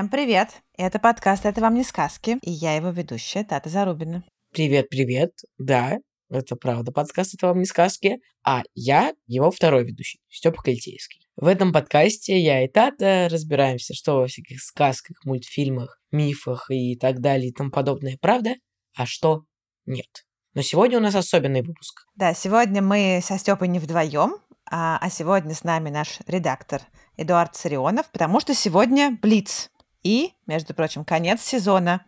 Всем привет! Это подкаст «Это вам не сказки» и я его ведущая Тата Зарубина. Привет, привет. Да, это правда подкаст «Это вам не сказки», а я его второй ведущий, Степа Кольтейский. В этом подкасте я и Тата разбираемся, что во всяких сказках, мультфильмах, мифах и так далее и тому подобное правда, а что нет. Но сегодня у нас особенный выпуск. Да, сегодня мы со Степой не вдвоем, а, а сегодня с нами наш редактор Эдуард Царионов, потому что сегодня Блиц. И, между прочим, конец сезона,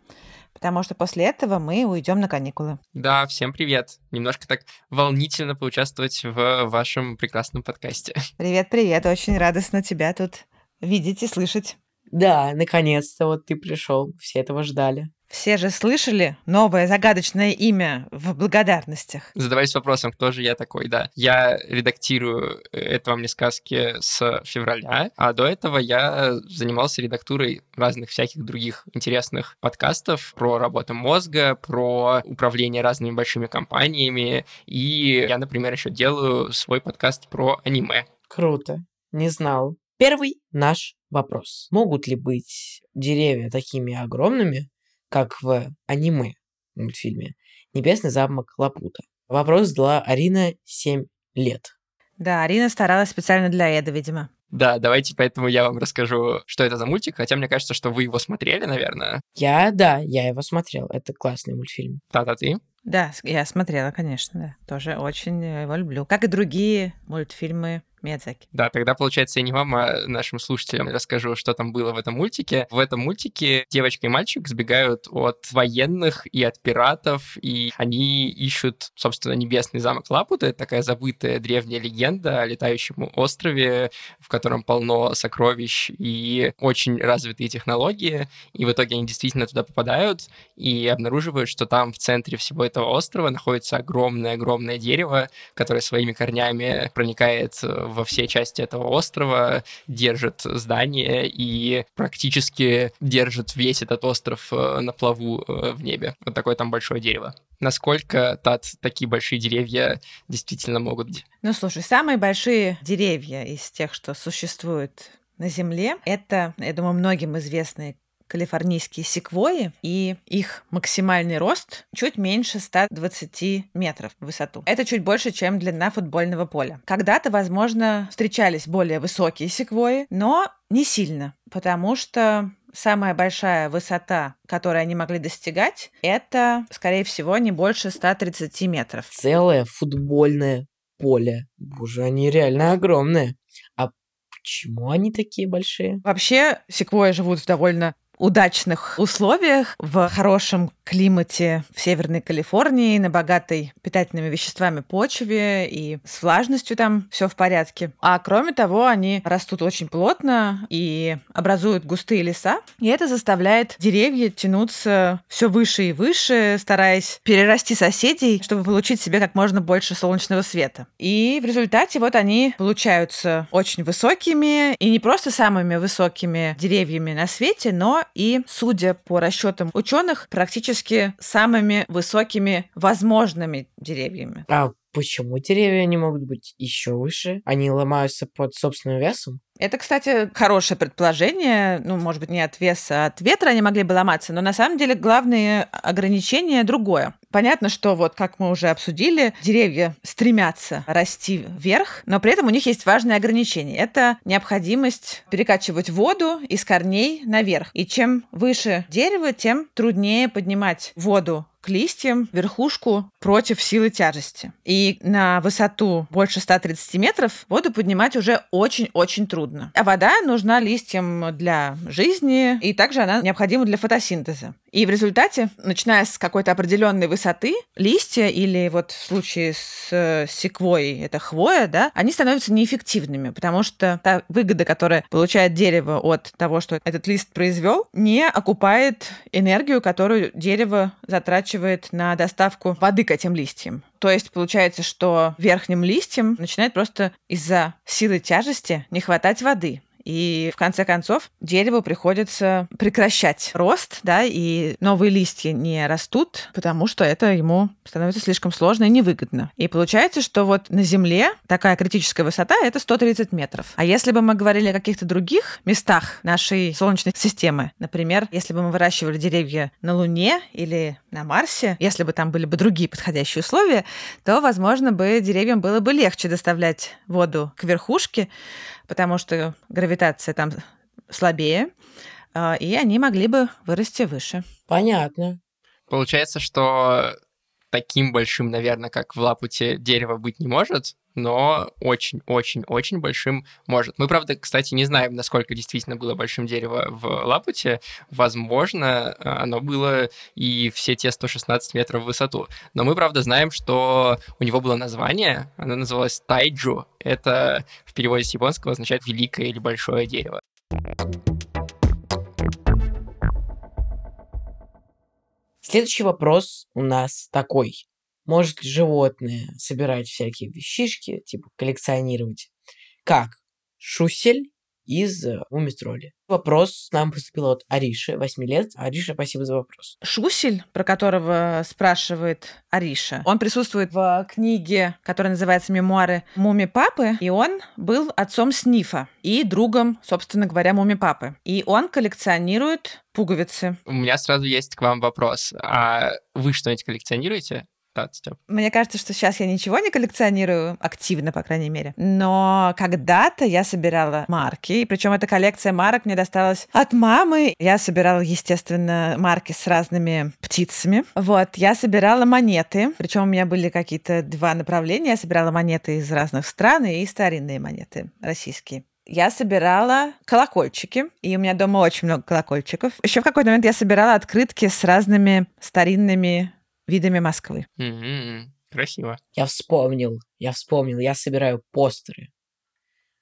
потому что после этого мы уйдем на каникулы. Да, всем привет. Немножко так волнительно поучаствовать в вашем прекрасном подкасте. Привет-привет, очень радостно тебя тут видеть и слышать. Да, наконец-то вот ты пришел, все этого ждали. Все же слышали новое загадочное имя в благодарностях. Задавались вопросом, кто же я такой, да. Я редактирую «Это вам не сказки» с февраля, а до этого я занимался редактурой разных всяких других интересных подкастов про работу мозга, про управление разными большими компаниями, и я, например, еще делаю свой подкаст про аниме. Круто, не знал. Первый наш вопрос. Могут ли быть деревья такими огромными, как в аниме мультфильме «Небесный замок Лапута». Вопрос задала Арина 7 лет. Да, Арина старалась специально для Эда, видимо. Да, давайте поэтому я вам расскажу, что это за мультик, хотя мне кажется, что вы его смотрели, наверное. Я, да, я его смотрел. Это классный мультфильм. Та-та ты? Да, я смотрела, конечно, да. Тоже очень его люблю. Как и другие мультфильмы Миядзаки. Да, тогда, получается, я не вам, а нашим слушателям расскажу, что там было в этом мультике. В этом мультике девочка и мальчик сбегают от военных и от пиратов, и они ищут, собственно, небесный замок Лапута. Это такая забытая древняя легенда о летающем острове, в котором полно сокровищ и очень развитые технологии. И в итоге они действительно туда попадают и обнаруживают, что там в центре всего этого острова находится огромное-огромное дерево, которое своими корнями проникает во все части этого острова, держит здание и практически держит весь этот остров э, на плаву э, в небе. Вот такое там большое дерево. Насколько тат, такие большие деревья действительно могут быть? Ну, слушай, самые большие деревья из тех, что существуют на Земле, это, я думаю, многим известные калифорнийские секвои, и их максимальный рост чуть меньше 120 метров в высоту. Это чуть больше, чем длина футбольного поля. Когда-то, возможно, встречались более высокие секвои, но не сильно, потому что самая большая высота, которую они могли достигать, это, скорее всего, не больше 130 метров. Целое футбольное поле. Боже, они реально огромные. А почему они такие большие? Вообще, секвои живут в довольно удачных условиях, в хорошем климате в Северной Калифорнии, на богатой питательными веществами почве и с влажностью там все в порядке. А кроме того, они растут очень плотно и образуют густые леса, и это заставляет деревья тянуться все выше и выше, стараясь перерасти соседей, чтобы получить себе как можно больше солнечного света. И в результате вот они получаются очень высокими, и не просто самыми высокими деревьями на свете, но и, судя по расчетам ученых, практически самыми высокими возможными деревьями. А почему деревья не могут быть еще выше? Они ломаются под собственным весом? Это, кстати, хорошее предположение. Ну, может быть, не от веса, а от ветра они могли бы ломаться, но на самом деле главное ограничение другое. Понятно, что вот, как мы уже обсудили, деревья стремятся расти вверх, но при этом у них есть важное ограничение. Это необходимость перекачивать воду из корней наверх. И чем выше дерево, тем труднее поднимать воду к листьям, верхушку против силы тяжести. И на высоту больше 130 метров воду поднимать уже очень-очень трудно. А вода нужна листьям для жизни, и также она необходима для фотосинтеза. И в результате, начиная с какой-то определенной высоты, листья или вот в случае с э, секвой, это хвоя, да, они становятся неэффективными, потому что та выгода, которая получает дерево от того, что этот лист произвел, не окупает энергию, которую дерево затрачивает на доставку воды к этим листьям. То есть получается, что верхним листьям начинает просто из-за силы тяжести не хватать воды. И в конце концов дереву приходится прекращать рост, да, и новые листья не растут, потому что это ему становится слишком сложно и невыгодно. И получается, что вот на Земле такая критическая высота — это 130 метров. А если бы мы говорили о каких-то других местах нашей Солнечной системы, например, если бы мы выращивали деревья на Луне или на Марсе, если бы там были бы другие подходящие условия, то, возможно, бы деревьям было бы легче доставлять воду к верхушке, потому что гравитация там слабее, а, и они могли бы вырасти выше. Понятно. Получается, что таким большим, наверное, как в Лапуте дерево быть не может, но очень-очень-очень большим может. Мы, правда, кстати, не знаем, насколько действительно было большим дерево в Лапуте. Возможно, оно было и все те 116 метров в высоту. Но мы, правда, знаем, что у него было название, оно называлось Тайджу. Это в переводе с японского означает «великое» или «большое дерево». Следующий вопрос у нас такой. Может ли животное собирать всякие вещички, типа коллекционировать? Как? Шусель из э, Мумитроли. Вопрос нам поступил от Ариши, 8 лет. Ариша, спасибо за вопрос. Шусель, про которого спрашивает Ариша, он присутствует в книге, которая называется «Мемуары Муми Папы», и он был отцом Снифа и другом, собственно говоря, Муми Папы. И он коллекционирует пуговицы. У меня сразу есть к вам вопрос. А вы что-нибудь коллекционируете? Да, Степ. Мне кажется, что сейчас я ничего не коллекционирую, активно, по крайней мере. Но когда-то я собирала марки, и причем эта коллекция марок мне досталась от мамы. Я собирала, естественно, марки с разными птицами. Вот, я собирала монеты, причем у меня были какие-то два направления. Я собирала монеты из разных стран и старинные монеты российские я собирала колокольчики, и у меня дома очень много колокольчиков. Еще в какой-то момент я собирала открытки с разными старинными видами Москвы. М-м, Красиво. Я вспомнил, я вспомнил, я собираю постеры.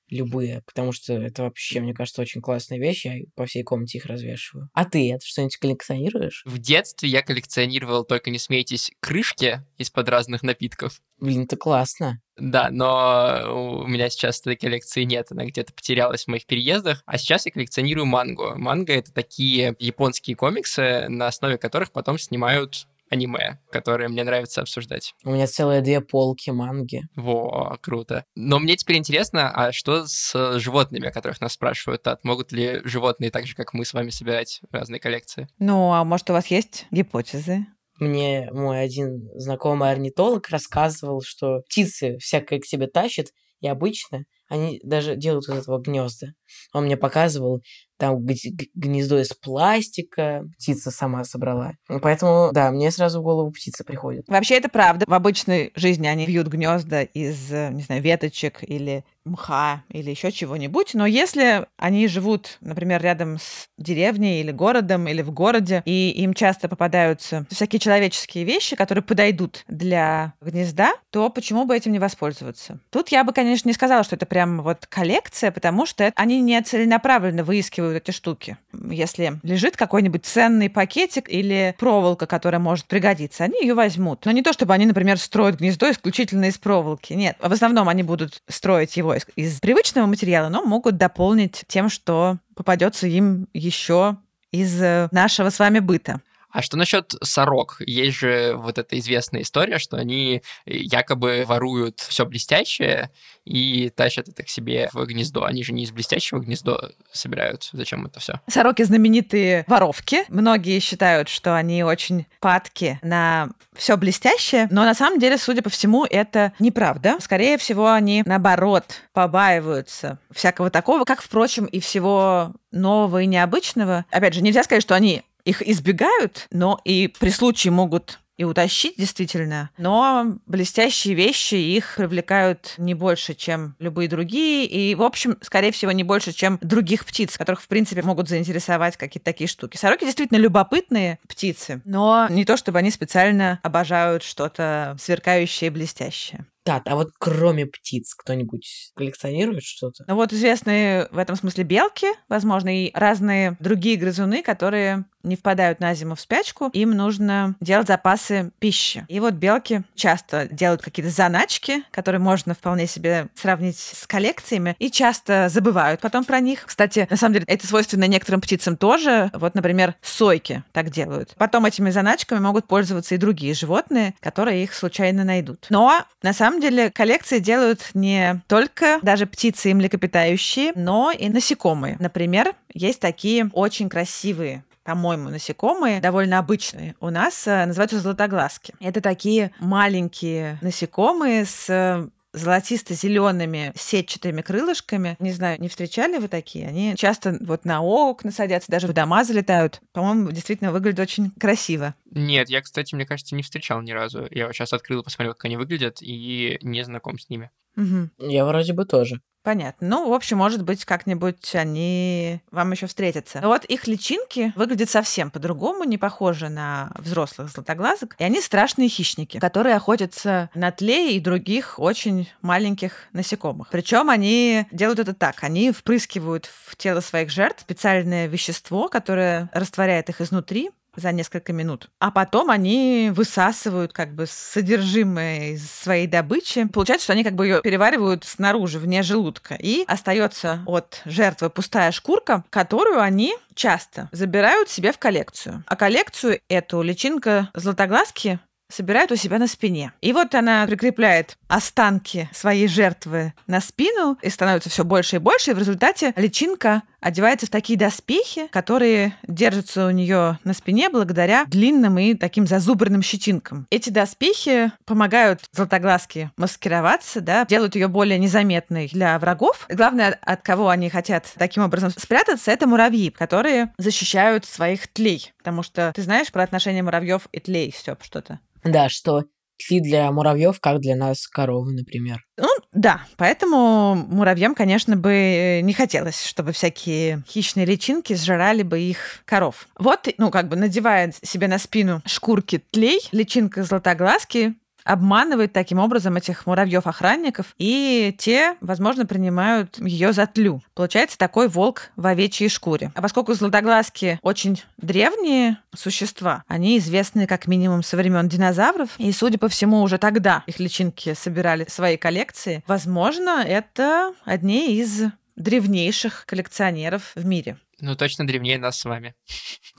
Любые, потому что это вообще, мне кажется, очень классная вещь. Я по всей комнате их развешиваю. А ты это что-нибудь коллекционируешь? В детстве я коллекционировал, только не смейтесь, крышки из-под разных напитков. Блин, это классно. Да, но у меня сейчас этой коллекции нет, она где-то потерялась в моих переездах. А сейчас я коллекционирую мангу. Манго — это такие японские комиксы, на основе которых потом снимают аниме, которые мне нравится обсуждать. У меня целые две полки манги. Во, круто. Но мне теперь интересно, а что с животными, о которых нас спрашивают, Тат? Могут ли животные так же, как мы с вами, собирать разные коллекции? Ну, а может, у вас есть гипотезы? Мне мой один знакомый орнитолог рассказывал, что птицы всякое к себе тащат, и обычно они даже делают из этого гнезда. Он мне показывал, там гнездо из пластика, птица сама собрала. Поэтому, да, мне сразу в голову птица приходит. Вообще это правда. В обычной жизни они вьют гнезда из, не знаю, веточек или мха или еще чего-нибудь. Но если они живут, например, рядом с деревней или городом, или в городе, и им часто попадаются всякие человеческие вещи, которые подойдут для гнезда, то почему бы этим не воспользоваться? Тут я бы, конечно, не сказала, что это прям вот коллекция, потому что они не целенаправленно выискивают эти штуки. Если лежит какой-нибудь ценный пакетик или проволока, которая может пригодиться, они ее возьмут. Но не то, чтобы они, например, строят гнездо исключительно из проволоки. Нет. В основном они будут строить его из, из привычного материала, но могут дополнить тем, что попадется им еще из э, нашего с вами быта. А что насчет сорок? Есть же вот эта известная история, что они якобы воруют все блестящее и тащат это к себе в гнездо. Они же не из блестящего гнездо собирают. Зачем это все? Сороки знаменитые воровки. Многие считают, что они очень падки на все блестящее, но на самом деле, судя по всему, это неправда. Скорее всего, они наоборот побаиваются всякого такого, как, впрочем, и всего нового и необычного. Опять же, нельзя сказать, что они их избегают, но и при случае могут и утащить, действительно. Но блестящие вещи их привлекают не больше, чем любые другие. И, в общем, скорее всего, не больше, чем других птиц, которых, в принципе, могут заинтересовать какие-то такие штуки. Сороки действительно любопытные птицы, но не то, чтобы они специально обожают что-то сверкающее и блестящее. Так, а вот кроме птиц кто-нибудь коллекционирует что-то? Ну вот известные в этом смысле белки, возможно, и разные другие грызуны, которые не впадают на зиму в спячку, им нужно делать запасы пищи. И вот белки часто делают какие-то заначки, которые можно вполне себе сравнить с коллекциями, и часто забывают потом про них. Кстати, на самом деле, это свойственно некоторым птицам тоже. Вот, например, сойки так делают. Потом этими заначками могут пользоваться и другие животные, которые их случайно найдут. Но на самом деле коллекции делают не только даже птицы и млекопитающие, но и насекомые. Например, есть такие очень красивые по-моему, насекомые довольно обычные. У нас э, называются золотоглазки. Это такие маленькие насекомые с э, золотисто-зелеными сетчатыми крылышками. Не знаю, не встречали вы такие? Они часто вот на окна садятся, даже в дома залетают. По-моему, действительно выглядит очень красиво. Нет, я, кстати, мне кажется, не встречал ни разу. Я вот сейчас открыл, посмотрел, как они выглядят, и не знаком с ними. Мгм. Я вроде бы тоже. Понятно. Ну, в общем, может быть, как-нибудь они вам еще встретятся. Вот их личинки выглядят совсем по-другому, не похожи на взрослых златоглазок. И они страшные хищники, которые охотятся на тлей и других очень маленьких насекомых. Причем они делают это так. Они впрыскивают в тело своих жертв специальное вещество, которое растворяет их изнутри, за несколько минут. А потом они высасывают как бы содержимое из своей добычи. Получается, что они как бы ее переваривают снаружи, вне желудка. И остается от жертвы пустая шкурка, которую они часто забирают себе в коллекцию. А коллекцию эту личинка златоглазки собирает у себя на спине. И вот она прикрепляет останки своей жертвы на спину, и становится все больше и больше, и в результате личинка одевается в такие доспехи, которые держатся у нее на спине благодаря длинным и таким зазубренным щетинкам. Эти доспехи помогают златоглазке маскироваться, да, делают ее более незаметной для врагов. Главное, от кого они хотят таким образом спрятаться, это муравьи, которые защищают своих тлей. Потому что ты знаешь про отношения муравьев и тлей, Степ, что-то? Да, что тли для муравьев, как для нас коровы, например. Ну, да, поэтому муравьям, конечно, бы не хотелось, чтобы всякие хищные личинки сжирали бы их коров. Вот, ну, как бы надевая себе на спину шкурки тлей, личинка златоглазки обманывает таким образом этих муравьев-охранников, и те, возможно, принимают ее за тлю. Получается такой волк в овечьей шкуре. А поскольку златоглазки очень древние существа, они известны как минимум со времен динозавров, и, судя по всему, уже тогда их личинки собирали в свои коллекции, возможно, это одни из древнейших коллекционеров в мире. Ну, точно древнее нас с вами.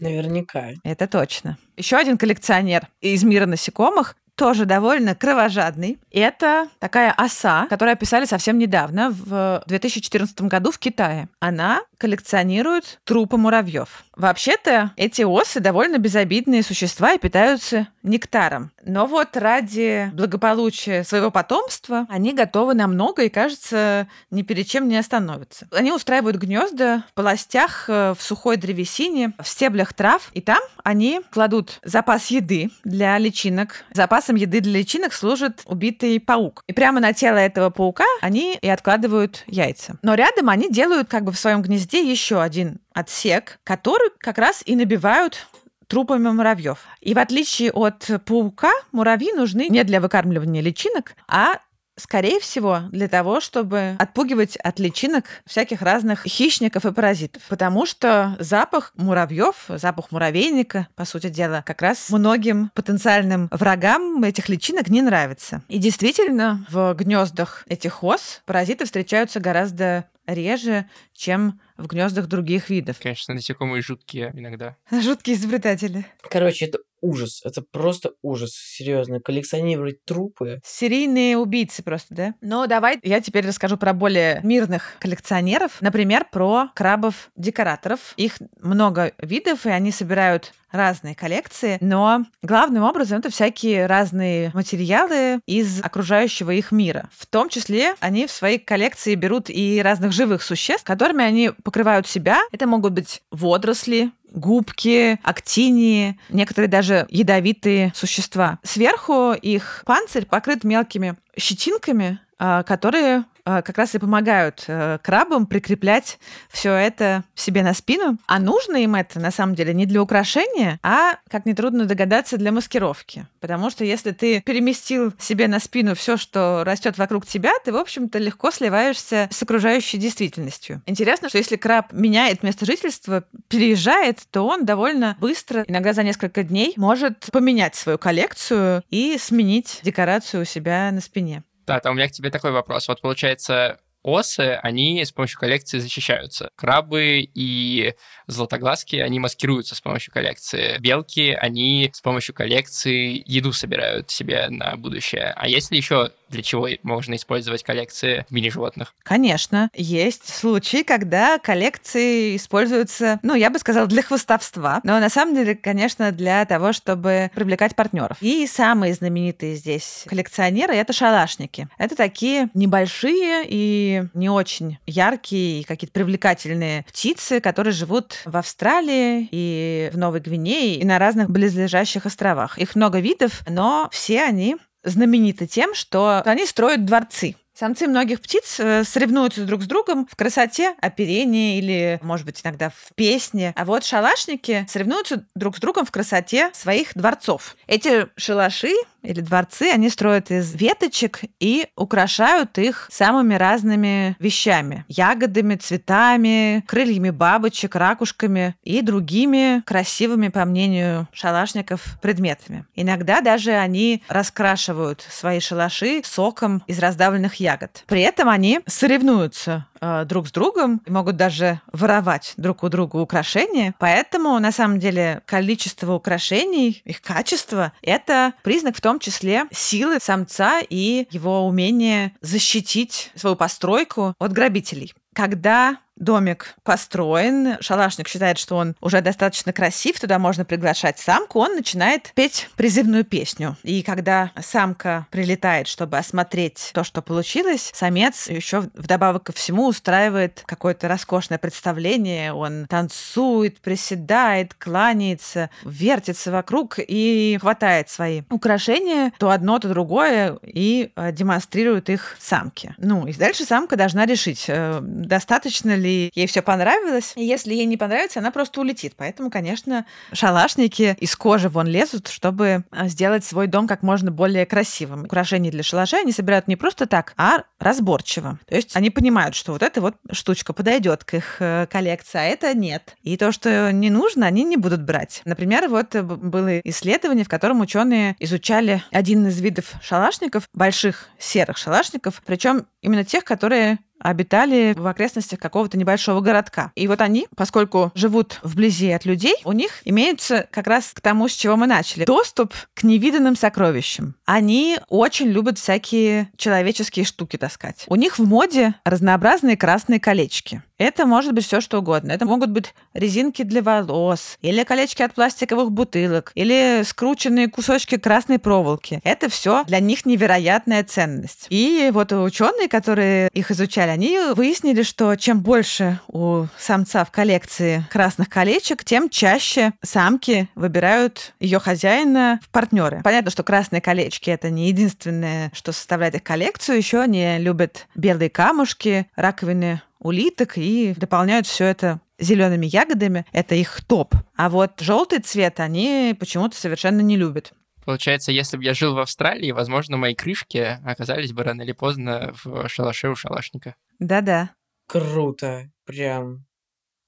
Наверняка. Это точно. Еще один коллекционер из мира насекомых тоже довольно кровожадный. Это такая оса, которую описали совсем недавно, в 2014 году в Китае. Она коллекционирует трупы муравьев. Вообще-то эти осы довольно безобидные существа и питаются нектаром. Но вот ради благополучия своего потомства они готовы на много и, кажется, ни перед чем не остановятся. Они устраивают гнезда в полостях, э, в сухой древесине, в стеблях трав, и там они кладут запас еды для личинок. Запасом еды для личинок служит убитый паук. И прямо на тело этого паука они и откладывают яйца. Но рядом они делают как бы в своем гнезде еще один отсек, который как раз и набивают трупами муравьев. И в отличие от паука, муравьи нужны не для выкармливания личинок, а Скорее всего, для того, чтобы отпугивать от личинок всяких разных хищников и паразитов. Потому что запах муравьев, запах муравейника, по сути дела, как раз многим потенциальным врагам этих личинок не нравится. И действительно, в гнездах этих ос паразиты встречаются гораздо реже, чем в гнездах других видов. Конечно, насекомые жуткие иногда. Жуткие изобретатели. Короче, это ужас. Это просто ужас. Серьезно. Коллекционировать трупы. Серийные убийцы просто, да? Но давай я теперь расскажу про более мирных коллекционеров. Например, про крабов-декораторов. Их много видов, и они собирают разные коллекции, но главным образом это всякие разные материалы из окружающего их мира. В том числе они в свои коллекции берут и разных живых существ, которыми они покрывают себя. Это могут быть водоросли, губки, актинии, некоторые даже ядовитые существа. Сверху их панцирь покрыт мелкими щетинками, а, которые как раз и помогают э, крабам прикреплять все это себе на спину. А нужно им это, на самом деле, не для украшения, а, как нетрудно догадаться, для маскировки. Потому что если ты переместил себе на спину все, что растет вокруг тебя, ты, в общем-то, легко сливаешься с окружающей действительностью. Интересно, что если краб меняет место жительства, переезжает, то он довольно быстро, иногда за несколько дней, может поменять свою коллекцию и сменить декорацию у себя на спине. Да, там у меня к тебе такой вопрос. Вот получается, осы, они с помощью коллекции защищаются. Крабы и золотоглазки, они маскируются с помощью коллекции. Белки, они с помощью коллекции еду собирают себе на будущее. А есть ли еще для чего можно использовать коллекции мини-животных? Конечно. Есть случаи, когда коллекции используются, ну, я бы сказала, для хвостовства. Но на самом деле, конечно, для того, чтобы привлекать партнеров. И самые знаменитые здесь коллекционеры — это шалашники. Это такие небольшие и не очень яркие, какие-то привлекательные птицы, которые живут в Австралии и в Новой Гвинее и на разных близлежащих островах. Их много видов, но все они знамениты тем, что они строят дворцы. Самцы многих птиц э, соревнуются друг с другом в красоте оперения или, может быть, иногда в песне. А вот шалашники соревнуются друг с другом в красоте своих дворцов. Эти шалаши или дворцы, они строят из веточек и украшают их самыми разными вещами. Ягодами, цветами, крыльями бабочек, ракушками и другими красивыми, по мнению шалашников, предметами. Иногда даже они раскрашивают свои шалаши соком из раздавленных ягод. При этом они соревнуются э, друг с другом и могут даже воровать друг у друга украшения. Поэтому, на самом деле, количество украшений, их качество — это признак в том числе силы самца и его умения защитить свою постройку от грабителей. Когда домик построен, шалашник считает, что он уже достаточно красив, туда можно приглашать самку, он начинает петь призывную песню. И когда самка прилетает, чтобы осмотреть то, что получилось, самец еще вдобавок ко всему устраивает какое-то роскошное представление. Он танцует, приседает, кланяется, вертится вокруг и хватает свои украшения, то одно, то другое, и э, демонстрирует их самке. Ну, и дальше самка должна решить, э, достаточно ли ей все понравилось. И если ей не понравится, она просто улетит. Поэтому, конечно, шалашники из кожи вон лезут, чтобы а, сделать свой дом как можно более красивым. Украшения для шалаша они собирают не просто так, а разборчиво. То есть они понимают, что вот эта вот штучка подойдет к их э, коллекции, а это нет. И то, что не нужно, они не будут брать. Например, вот э, было исследование, в котором ученые изучали один из видов шалашников, больших серых шалашников, причем именно тех, которые обитали в окрестностях какого-то небольшого городка. И вот они, поскольку живут вблизи от людей, у них имеется как раз к тому, с чего мы начали, доступ к невиданным сокровищам. Они очень любят всякие человеческие штуки таскать. У них в моде разнообразные красные колечки. Это может быть все что угодно. Это могут быть резинки для волос, или колечки от пластиковых бутылок, или скрученные кусочки красной проволоки. Это все для них невероятная ценность. И вот ученые, которые их изучали, они выяснили, что чем больше у самца в коллекции красных колечек, тем чаще самки выбирают ее хозяина в партнеры. Понятно, что красные колечки это не единственное, что составляет их коллекцию. Еще они любят белые камушки, раковины улиток и дополняют все это зелеными ягодами. Это их топ. А вот желтый цвет они почему-то совершенно не любят. Получается, если бы я жил в Австралии, возможно, мои крышки оказались бы рано или поздно в шалаше у шалашника. Да-да. Круто. Прям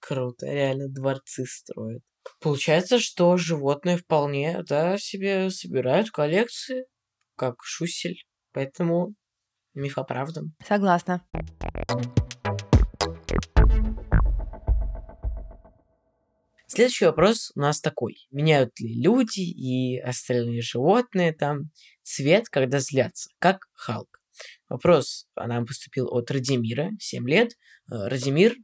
круто. Реально дворцы строят. Получается, что животные вполне, да, себе собирают коллекции, как шусель. Поэтому миф оправдан. Согласна. Следующий вопрос у нас такой. Меняют ли люди и остальные животные там цвет, когда злятся, как Халк? Вопрос нам поступил от Радимира, 7 лет. Э, Радимир,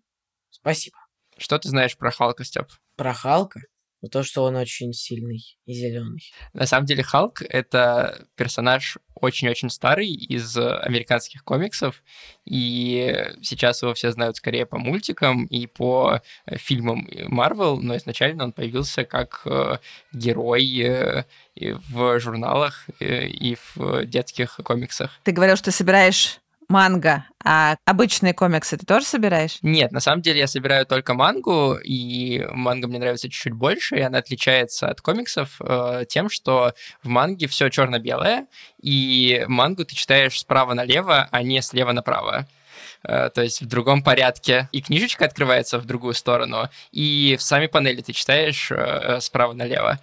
спасибо. Что ты знаешь про Халка, Степ? Про Халка? Но то, что он очень сильный и зеленый. На самом деле Халк — это персонаж очень-очень старый из американских комиксов, и сейчас его все знают скорее по мультикам и по э, фильмам Марвел, но изначально он появился как э, герой э, в журналах и в детских комиксах. Ты говорил, что собираешь манго, а обычные комиксы ты тоже собираешь? Нет, на самом деле я собираю только мангу, и манга мне нравится чуть-чуть больше, и она отличается от комиксов э, тем, что в манге все черно-белое, и мангу ты читаешь справа налево, а не слева направо э, то есть в другом порядке. И книжечка открывается в другую сторону, и в сами панели ты читаешь э, справа налево.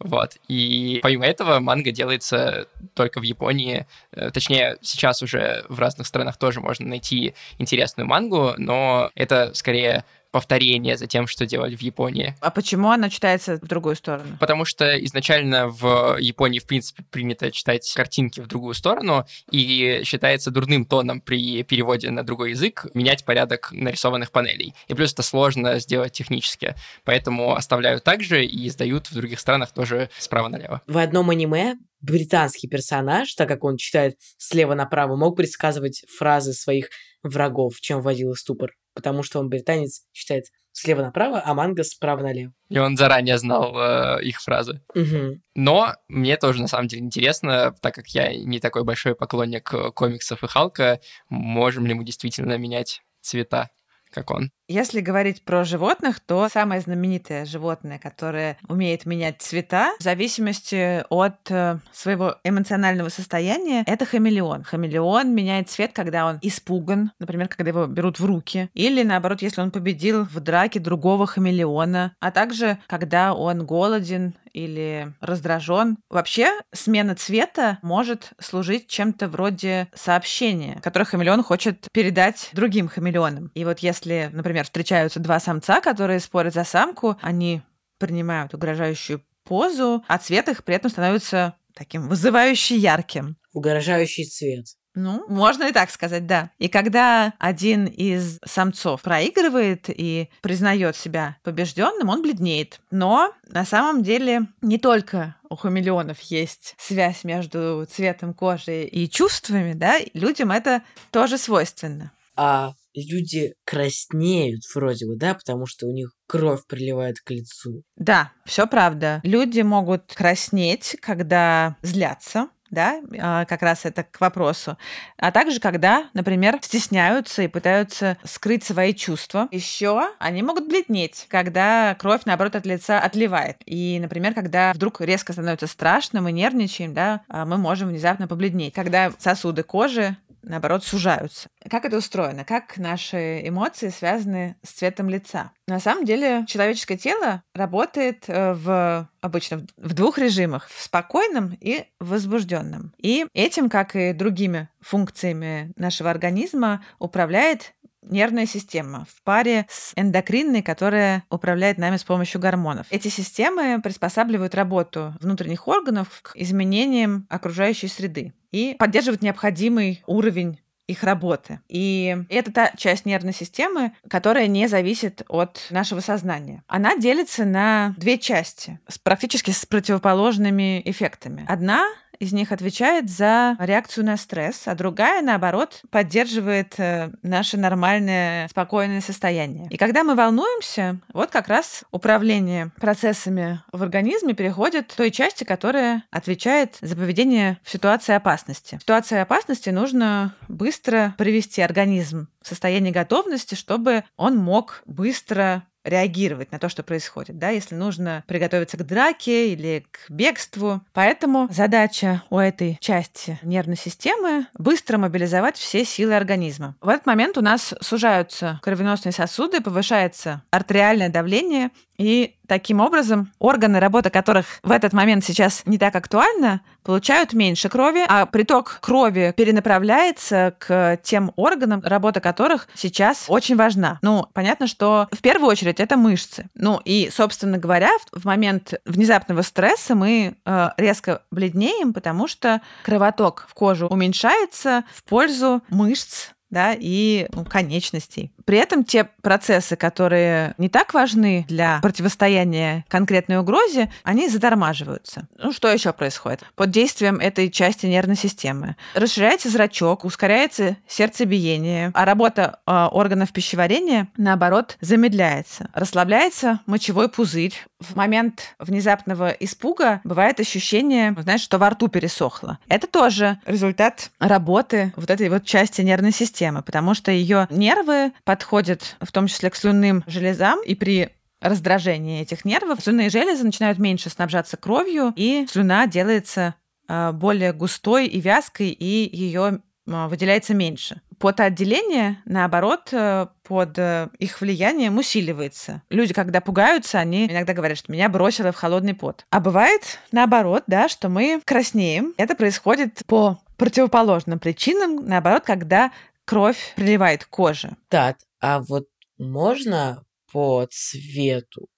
Вот. И помимо этого манга делается только в Японии. Э, точнее, сейчас уже в разных странах тоже можно найти интересную мангу, но это скорее повторение за тем, что делали в Японии. А почему она читается в другую сторону? Потому что изначально в Японии, в принципе, принято читать картинки в другую сторону, и считается дурным тоном при переводе на другой язык менять порядок нарисованных панелей. И плюс это сложно сделать технически. Поэтому оставляют так же и издают в других странах тоже справа налево. В одном аниме британский персонаж, так как он читает слева направо, мог предсказывать фразы своих врагов, чем вводил в ступор потому что он британец, читает слева направо, а манга справа налево. И он заранее знал э, их фразы. Угу. Но мне тоже на самом деле интересно, так как я не такой большой поклонник э, комиксов и Халка, можем ли мы действительно менять цвета? Как он. Если говорить про животных, то самое знаменитое животное, которое умеет менять цвета в зависимости от э, своего эмоционального состояния, это хамелеон. Хамелеон меняет цвет, когда он испуган, например, когда его берут в руки, или наоборот, если он победил в драке другого хамелеона, а также когда он голоден или раздражен. Вообще, смена цвета может служить чем-то вроде сообщения, которое хамелеон хочет передать другим хамелеонам. И вот если, например, встречаются два самца, которые спорят за самку, они принимают угрожающую позу, а цвет их при этом становится таким вызывающе ярким. Угрожающий цвет. Ну, можно и так сказать, да. И когда один из самцов проигрывает и признает себя побежденным, он бледнеет. Но на самом деле не только у хамелеонов есть связь между цветом кожи и чувствами, да, людям это тоже свойственно. А люди краснеют вроде бы, да, потому что у них кровь приливает к лицу. Да, все правда. Люди могут краснеть, когда злятся, да, а, как раз это к вопросу. А также, когда, например, стесняются и пытаются скрыть свои чувства. Еще они могут бледнеть, когда кровь, наоборот, от лица отливает. И, например, когда вдруг резко становится страшно, мы нервничаем, да, а мы можем внезапно побледнеть. Когда сосуды кожи наоборот, сужаются. Как это устроено? Как наши эмоции связаны с цветом лица? На самом деле человеческое тело работает э, в обычно в двух режимах в спокойном и возбужденном. И этим, как и другими функциями нашего организма, управляет нервная система в паре с эндокринной, которая управляет нами с помощью гормонов. Эти системы приспосабливают работу внутренних органов к изменениям окружающей среды и поддерживают необходимый уровень их работы. И это та часть нервной системы, которая не зависит от нашего сознания. Она делится на две части, с, практически с противоположными эффектами. Одна из них отвечает за реакцию на стресс, а другая, наоборот, поддерживает э, наше нормальное, спокойное состояние. И когда мы волнуемся, вот как раз управление процессами в организме переходит к той части, которая отвечает за поведение в ситуации опасности. В ситуации опасности нужно быстро привести организм в состояние готовности, чтобы он мог быстро реагировать на то, что происходит, да, если нужно приготовиться к драке или к бегству. Поэтому задача у этой части нервной системы быстро мобилизовать все силы организма. В этот момент у нас сужаются кровеносные сосуды, повышается артериальное давление, и таким образом органы, работа которых в этот момент сейчас не так актуальна, получают меньше крови, а приток крови перенаправляется к тем органам, работа которых сейчас очень важна. Ну, понятно, что в первую очередь это мышцы. Ну и, собственно говоря, в момент внезапного стресса мы э, резко бледнеем, потому что кровоток в кожу уменьшается в пользу мышц да, и ну, конечностей. При этом те процессы, которые не так важны для противостояния конкретной угрозе, они затормаживаются. Ну, что еще происходит? Под действием этой части нервной системы расширяется зрачок, ускоряется сердцебиение, а работа э, органов пищеварения, наоборот, замедляется. Расслабляется мочевой пузырь. В момент внезапного испуга бывает ощущение, знаешь, что во рту пересохло. Это тоже результат работы вот этой вот части нервной системы, потому что ее нервы подходят в том числе к слюнным железам, и при раздражении этих нервов слюнные железы начинают меньше снабжаться кровью, и слюна делается а, более густой и вязкой, и ее а, выделяется меньше. Потоотделение, наоборот, э, под э, их влиянием усиливается. Люди, когда пугаются, они иногда говорят, что меня бросило в холодный пот. А бывает наоборот, да, что мы краснеем. Это происходит по противоположным причинам, наоборот, когда кровь приливает к коже. Так, а вот можно по цвету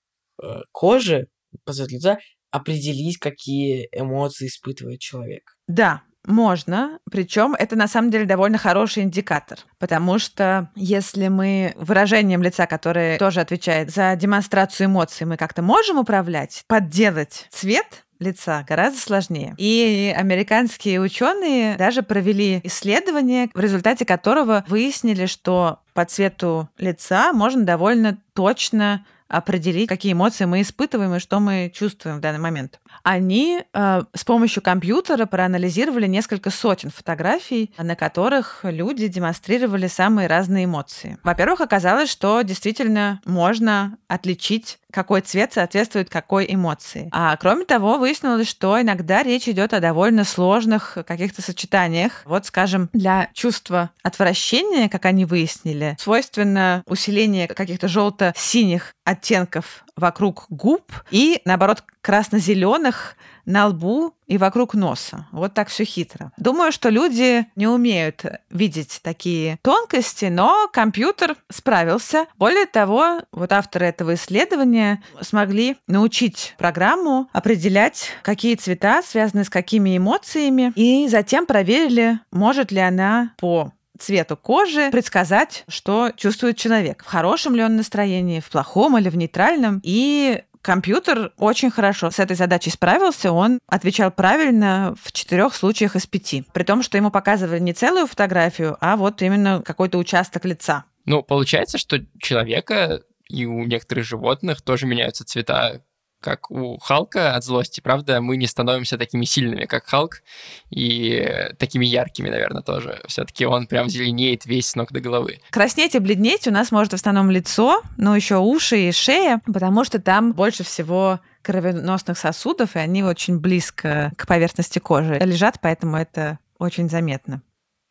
э, кожи, по цвету лица определить, какие эмоции испытывает человек? Да, можно, причем это на самом деле довольно хороший индикатор, потому что если мы выражением лица, которое тоже отвечает за демонстрацию эмоций, мы как-то можем управлять, подделать цвет, лица гораздо сложнее. И американские ученые даже провели исследование, в результате которого выяснили, что по цвету лица можно довольно точно определить, какие эмоции мы испытываем и что мы чувствуем в данный момент. Они э, с помощью компьютера проанализировали несколько сотен фотографий, на которых люди демонстрировали самые разные эмоции. Во-первых, оказалось, что действительно можно отличить какой цвет соответствует какой эмоции. А кроме того, выяснилось, что иногда речь идет о довольно сложных каких-то сочетаниях. Вот, скажем, для чувства отвращения, как они выяснили, свойственно усиление каких-то желто-синих оттенков вокруг губ и, наоборот, красно-зеленых на лбу и вокруг носа. Вот так все хитро. Думаю, что люди не умеют видеть такие тонкости, но компьютер справился. Более того, вот авторы этого исследования смогли научить программу определять, какие цвета связаны с какими эмоциями, и затем проверили, может ли она по цвету кожи предсказать, что чувствует человек. В хорошем ли он настроении, в плохом или в нейтральном. И компьютер очень хорошо с этой задачей справился. Он отвечал правильно в четырех случаях из пяти. При том, что ему показывали не целую фотографию, а вот именно какой-то участок лица. Ну, получается, что человека и у некоторых животных тоже меняются цвета как у Халка от злости, правда, мы не становимся такими сильными, как Халк, и такими яркими, наверное, тоже. Все-таки он прям зеленеет весь с ног до головы. Краснеть и бледнеть у нас может в основном лицо, но еще уши и шея, потому что там больше всего кровеносных сосудов, и они очень близко к поверхности кожи лежат, поэтому это очень заметно.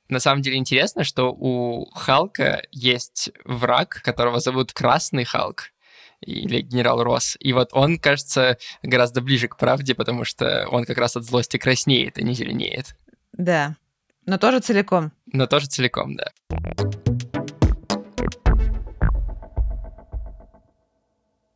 На самом деле интересно, что у Халка есть враг, которого зовут Красный Халк или генерал Росс. И вот он, кажется, гораздо ближе к правде, потому что он как раз от злости краснеет, а не зеленеет. Да, но тоже целиком. Но тоже целиком, да.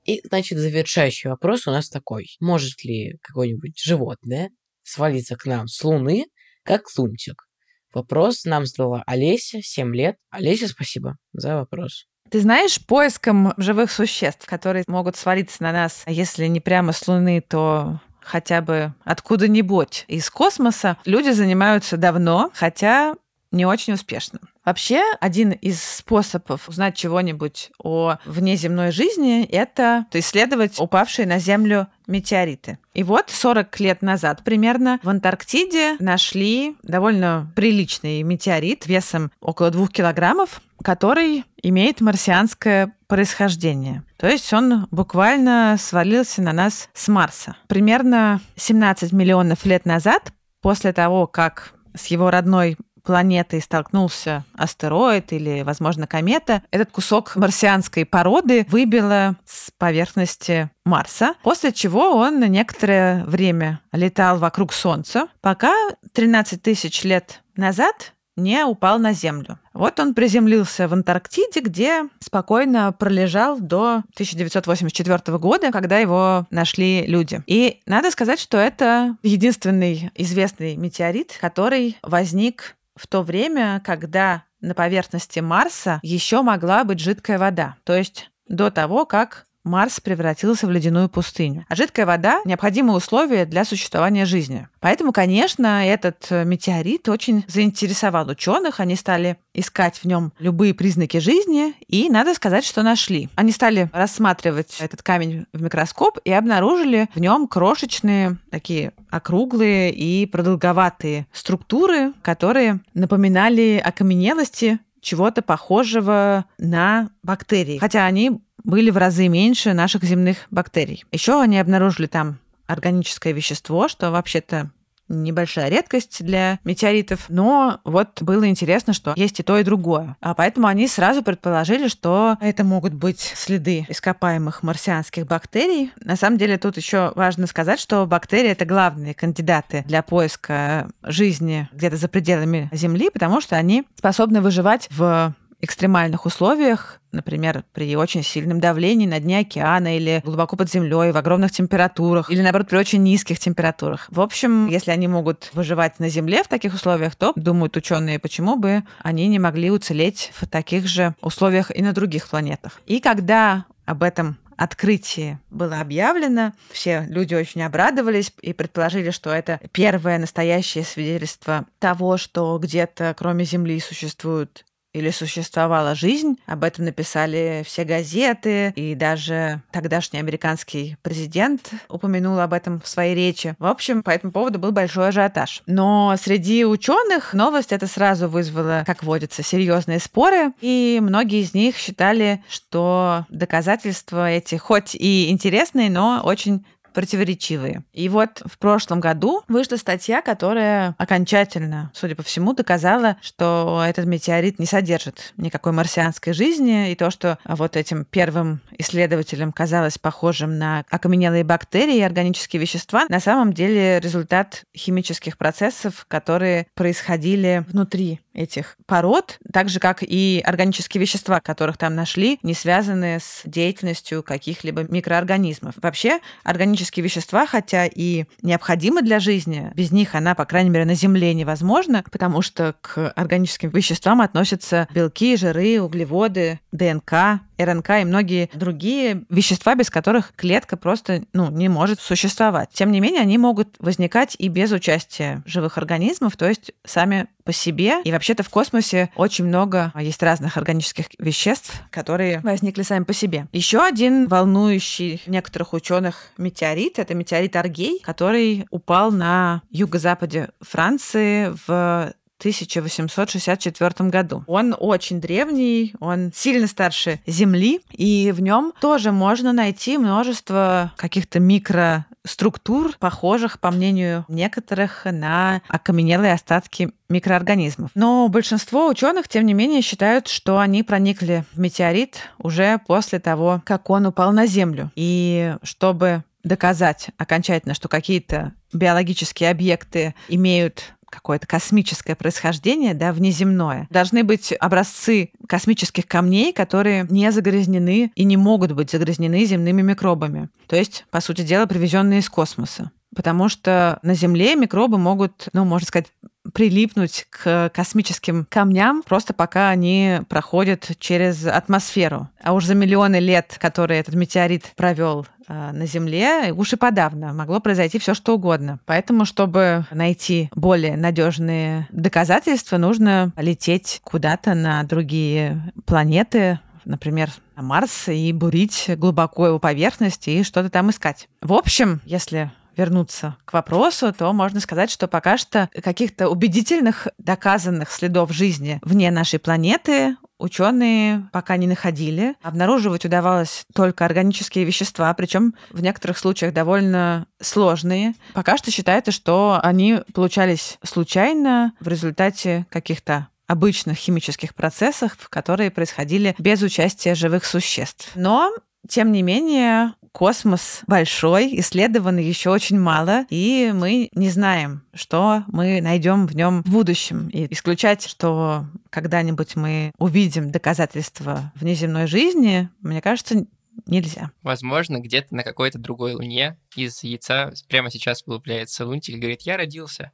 И, значит, завершающий вопрос у нас такой. Может ли какое-нибудь животное свалиться к нам с Луны, как лунтик? Вопрос нам задала Олеся, 7 лет. Олеся, спасибо за вопрос. Ты знаешь, поиском живых существ, которые могут свалиться на нас, если не прямо с Луны, то хотя бы откуда-нибудь из космоса, люди занимаются давно, хотя не очень успешно. Вообще, один из способов узнать чего-нибудь о внеземной жизни – это исследовать упавшие на Землю метеориты. И вот 40 лет назад примерно в Антарктиде нашли довольно приличный метеорит весом около 2 килограммов, который имеет марсианское происхождение. То есть он буквально свалился на нас с Марса. Примерно 17 миллионов лет назад, после того, как с его родной планетой столкнулся астероид или, возможно, комета, этот кусок марсианской породы выбило с поверхности Марса, после чего он на некоторое время летал вокруг Солнца, пока 13 тысяч лет назад не упал на Землю. Вот он приземлился в Антарктиде, где спокойно пролежал до 1984 года, когда его нашли люди. И надо сказать, что это единственный известный метеорит, который возник в то время, когда на поверхности Марса еще могла быть жидкая вода. То есть до того, как Марс превратился в ледяную пустыню. А жидкая вода – необходимое условие для существования жизни. Поэтому, конечно, этот э, метеорит очень заинтересовал ученых. Они стали искать в нем любые признаки жизни, и надо сказать, что нашли. Они стали рассматривать этот камень в микроскоп и обнаружили в нем крошечные, такие округлые и продолговатые структуры, которые напоминали окаменелости чего-то похожего на бактерии. Хотя они были в разы меньше наших земных бактерий. Еще они обнаружили там органическое вещество, что вообще-то небольшая редкость для метеоритов, но вот было интересно, что есть и то, и другое. А поэтому они сразу предположили, что это могут быть следы ископаемых марсианских бактерий. На самом деле тут еще важно сказать, что бактерии это главные кандидаты для поиска жизни где-то за пределами Земли, потому что они способны выживать в экстремальных условиях, например, при очень сильном давлении на дне океана или глубоко под землей, в огромных температурах, или, наоборот, при очень низких температурах. В общем, если они могут выживать на Земле в таких условиях, то, думают ученые, почему бы они не могли уцелеть в таких же условиях и на других планетах. И когда об этом открытии было объявлено, все люди очень обрадовались и предположили, что это первое настоящее свидетельство того, что где-то кроме Земли существуют или существовала жизнь. Об этом написали все газеты, и даже тогдашний американский президент упомянул об этом в своей речи. В общем, по этому поводу был большой ажиотаж. Но среди ученых новость это сразу вызвала, как водится, серьезные споры, и многие из них считали, что доказательства эти хоть и интересные, но очень противоречивые. И вот в прошлом году вышла статья, которая окончательно, судя по всему, доказала, что этот метеорит не содержит никакой марсианской жизни, и то, что вот этим первым исследователям казалось похожим на окаменелые бактерии и органические вещества, на самом деле результат химических процессов, которые происходили внутри этих пород, так же, как и органические вещества, которых там нашли, не связанные с деятельностью каких-либо микроорганизмов. Вообще, органические вещества, хотя и необходимы для жизни, без них она, по крайней мере, на Земле невозможна, потому что к органическим веществам относятся белки, жиры, углеводы, ДНК, РНК и многие другие вещества, без которых клетка просто ну, не может существовать. Тем не менее, они могут возникать и без участия живых организмов, то есть сами по себе. И вообще-то в космосе очень много есть разных органических веществ, которые возникли сами по себе. Еще один волнующий некоторых ученых метеорит это метеорит Аргей, который упал на юго-западе Франции в 1864 году. Он очень древний, он сильно старше Земли, и в нем тоже можно найти множество каких-то микроструктур, похожих, по мнению некоторых, на окаменелые остатки микроорганизмов. Но большинство ученых, тем не менее, считают, что они проникли в метеорит уже после того, как он упал на Землю. И чтобы доказать окончательно, что какие-то биологические объекты имеют какое-то космическое происхождение, да, внеземное. Должны быть образцы космических камней, которые не загрязнены и не могут быть загрязнены земными микробами. То есть, по сути дела, привезенные из космоса. Потому что на Земле микробы могут, ну, можно сказать, прилипнуть к космическим камням, просто пока они проходят через атмосферу. А уж за миллионы лет, которые этот метеорит провел э, на Земле, уж и подавно могло произойти все что угодно. Поэтому, чтобы найти более надежные доказательства, нужно лететь куда-то на другие планеты, например, на Марс, и бурить глубоко его поверхность и что-то там искать. В общем, если вернуться к вопросу, то можно сказать, что пока что каких-то убедительных доказанных следов жизни вне нашей планеты ученые пока не находили. Обнаруживать удавалось только органические вещества, причем в некоторых случаях довольно сложные. Пока что считается, что они получались случайно в результате каких-то обычных химических процессов, которые происходили без участия живых существ. Но тем не менее, космос большой, исследовано еще очень мало, и мы не знаем, что мы найдем в нем в будущем. И исключать, что когда-нибудь мы увидим доказательства внеземной жизни, мне кажется, нельзя. Возможно, где-то на какой-то другой луне из яйца прямо сейчас вылупляется лунтик и говорит, я родился.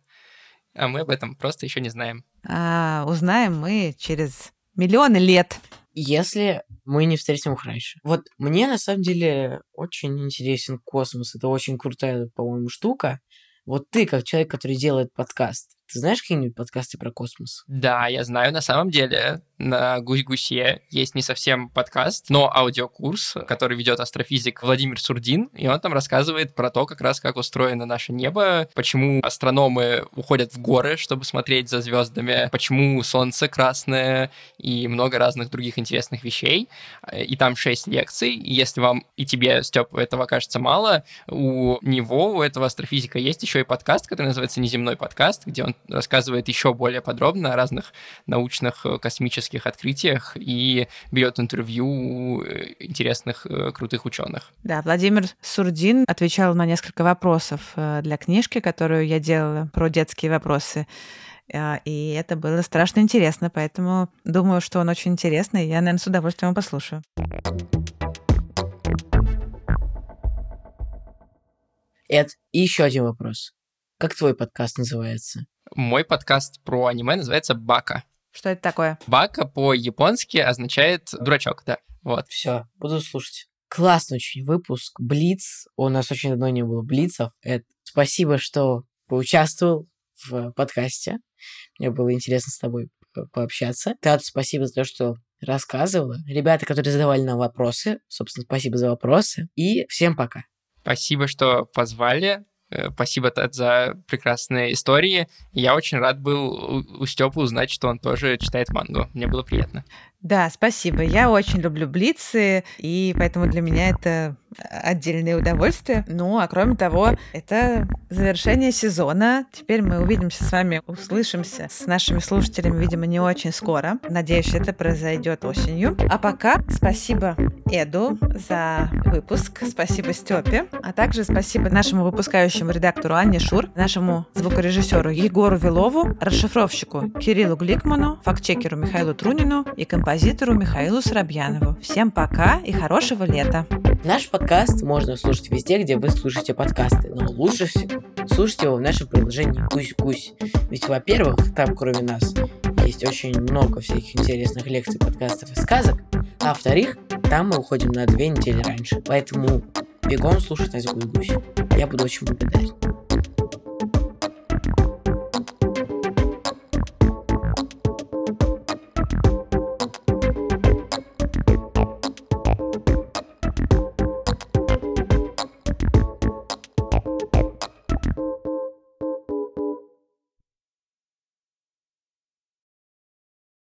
А мы об этом просто еще не знаем. а узнаем мы через миллионы лет. Если мы не встретим их раньше. Вот мне на самом деле очень интересен космос. Это очень крутая, по-моему, штука. Вот ты, как человек, который делает подкаст, ты знаешь какие-нибудь подкасты про космос? Да, я знаю. На самом деле на Гусь-Гусе есть не совсем подкаст, но аудиокурс, который ведет астрофизик Владимир Сурдин, и он там рассказывает про то, как раз как устроено наше небо, почему астрономы уходят в горы, чтобы смотреть за звездами, почему Солнце красное и много разных других интересных вещей. И там шесть лекций. И если вам и тебе, Степ, этого кажется мало, у него, у этого астрофизика есть еще и подкаст, который называется «Неземной подкаст», где он рассказывает еще более подробно о разных научных э, космических открытиях и берет интервью у э, интересных э, крутых ученых. Да, Владимир Сурдин отвечал на несколько вопросов для книжки, которую я делала про детские вопросы. И это было страшно интересно, поэтому думаю, что он очень интересный. Я, наверное, с удовольствием его послушаю. Эд, и еще один вопрос. Как твой подкаст называется? Мой подкаст про аниме называется Бака. Что это такое? Бака по-японски означает дурачок, да. Вот. Все, буду слушать. Классный очень выпуск. Блиц. У нас очень давно не было блицев. Эд, спасибо, что поучаствовал в подкасте. Мне было интересно с тобой пообщаться. Тат, спасибо за то, что рассказывала. Ребята, которые задавали нам вопросы, собственно, спасибо за вопросы. И всем пока. Спасибо, что позвали. Э, спасибо, Тед, за прекрасные истории. Я очень рад был у Степы узнать, что он тоже читает мангу. Мне было приятно. Да, спасибо. Я очень люблю блицы, и поэтому для меня это отдельное удовольствие. Ну, а кроме того, это завершение сезона. Теперь мы увидимся с вами, услышимся с нашими слушателями, видимо, не очень скоро. Надеюсь, это произойдет осенью. А пока спасибо Эду за выпуск, спасибо Степе, а также спасибо нашему выпускающему редактору Анне Шур, нашему звукорежиссеру Егору Вилову, расшифровщику Кириллу Гликману, фактчекеру Михаилу Трунину и композитору Михаилу Срабьянову. Всем пока и хорошего лета! Наш подкаст можно слушать везде, где вы слушаете подкасты, но лучше всего слушайте его в нашем приложении «Гусь-Гусь». Ведь, во-первых, там, кроме нас, есть очень много всяких интересных лекций, подкастов и сказок, а во-вторых, там мы уходим на две недели раньше. Поэтому бегом слушать нас «Гусь-Гусь». Я буду очень благодарен.